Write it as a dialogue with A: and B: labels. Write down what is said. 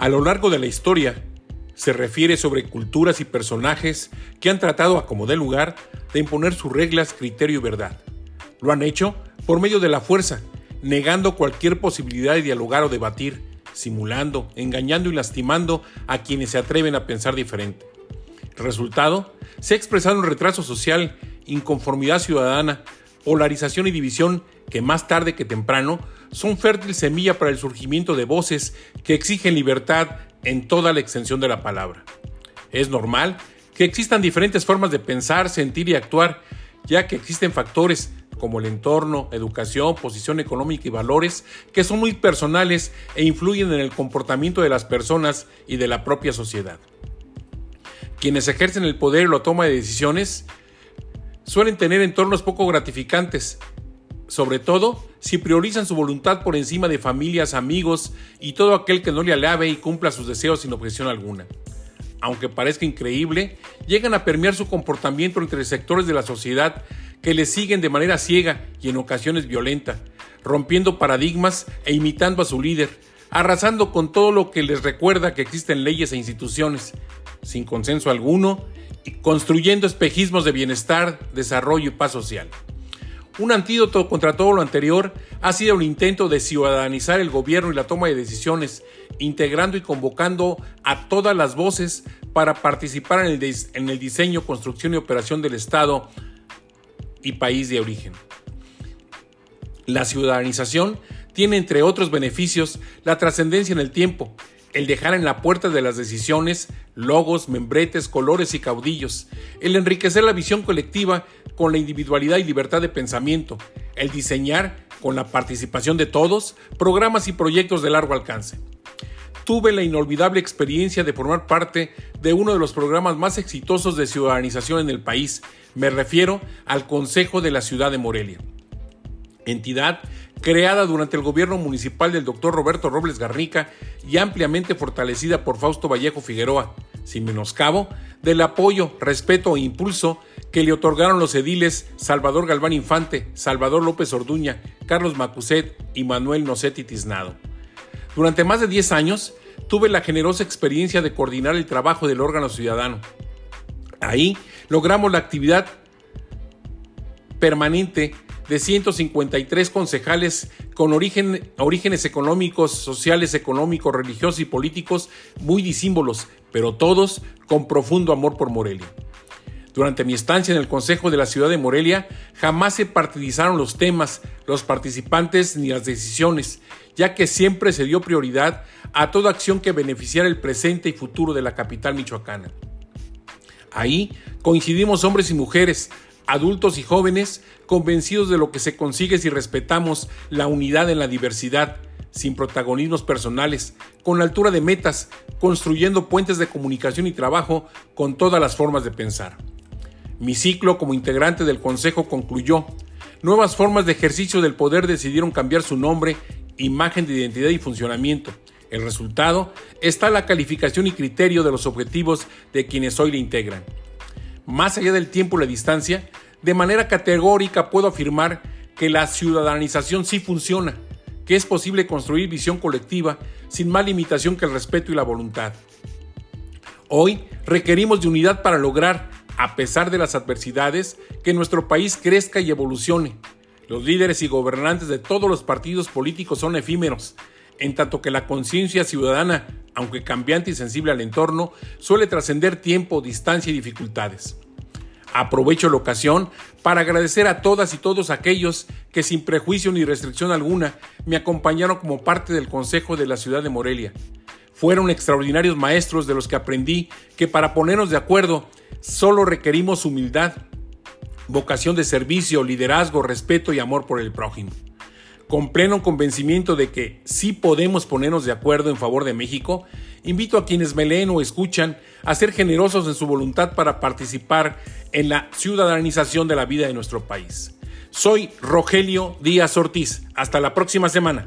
A: A lo largo de la historia, se refiere sobre culturas y personajes que han tratado a como de lugar de imponer sus reglas, criterio y verdad. Lo han hecho por medio de la fuerza, negando cualquier posibilidad de dialogar o debatir, simulando, engañando y lastimando a quienes se atreven a pensar diferente. Resultado se ha expresado en retraso social, inconformidad ciudadana, polarización y división que más tarde que temprano son fértil semilla para el surgimiento de voces que exigen libertad en toda la extensión de la palabra. Es normal que existan diferentes formas de pensar, sentir y actuar, ya que existen factores como el entorno, educación, posición económica y valores que son muy personales e influyen en el comportamiento de las personas y de la propia sociedad. Quienes ejercen el poder y la toma de decisiones suelen tener entornos poco gratificantes, sobre todo si priorizan su voluntad por encima de familias, amigos y todo aquel que no le alabe y cumpla sus deseos sin objeción alguna. Aunque parezca increíble, llegan a permear su comportamiento entre sectores de la sociedad que le siguen de manera ciega y en ocasiones violenta, rompiendo paradigmas e imitando a su líder, arrasando con todo lo que les recuerda que existen leyes e instituciones, sin consenso alguno, construyendo espejismos de bienestar, desarrollo y paz social. Un antídoto contra todo lo anterior ha sido el intento de ciudadanizar el gobierno y la toma de decisiones, integrando y convocando a todas las voces para participar en el, en el diseño, construcción y operación del Estado y país de origen. La ciudadanización tiene, entre otros beneficios, la trascendencia en el tiempo, el dejar en la puerta de las decisiones logos, membretes, colores y caudillos, el enriquecer la visión colectiva con la individualidad y libertad de pensamiento, el diseñar, con la participación de todos, programas y proyectos de largo alcance. Tuve la inolvidable experiencia de formar parte de uno de los programas más exitosos de ciudadanización en el país, me refiero al Consejo de la Ciudad de Morelia, entidad creada durante el gobierno municipal del doctor Roberto Robles Garnica y ampliamente fortalecida por Fausto Vallejo Figueroa, sin menoscabo del apoyo, respeto e impulso que le otorgaron los ediles Salvador Galván Infante, Salvador López Orduña, Carlos Macuset y Manuel Nocetti Tiznado. Durante más de 10 años tuve la generosa experiencia de coordinar el trabajo del órgano ciudadano. Ahí logramos la actividad permanente de 153 concejales con origen, orígenes económicos, sociales, económicos, religiosos y políticos muy disímbolos, pero todos con profundo amor por Morelia. Durante mi estancia en el Consejo de la Ciudad de Morelia, jamás se partidizaron los temas, los participantes ni las decisiones, ya que siempre se dio prioridad a toda acción que beneficiara el presente y futuro de la capital michoacana. Ahí coincidimos hombres y mujeres, adultos y jóvenes, convencidos de lo que se consigue si respetamos la unidad en la diversidad, sin protagonismos personales, con altura de metas, construyendo puentes de comunicación y trabajo con todas las formas de pensar. Mi ciclo como integrante del Consejo concluyó. Nuevas formas de ejercicio del poder decidieron cambiar su nombre, imagen de identidad y funcionamiento. El resultado está la calificación y criterio de los objetivos de quienes hoy le integran. Más allá del tiempo y la distancia, de manera categórica puedo afirmar que la ciudadanización sí funciona, que es posible construir visión colectiva sin más limitación que el respeto y la voluntad. Hoy requerimos de unidad para lograr a pesar de las adversidades, que nuestro país crezca y evolucione. Los líderes y gobernantes de todos los partidos políticos son efímeros, en tanto que la conciencia ciudadana, aunque cambiante y sensible al entorno, suele trascender tiempo, distancia y dificultades. Aprovecho la ocasión para agradecer a todas y todos aquellos que sin prejuicio ni restricción alguna me acompañaron como parte del Consejo de la Ciudad de Morelia. Fueron extraordinarios maestros de los que aprendí que para ponernos de acuerdo Solo requerimos humildad, vocación de servicio, liderazgo, respeto y amor por el prójimo. Con pleno convencimiento de que sí podemos ponernos de acuerdo en favor de México, invito a quienes me leen o escuchan a ser generosos en su voluntad para participar en la ciudadanización de la vida de nuestro país. Soy Rogelio Díaz Ortiz. Hasta la próxima semana.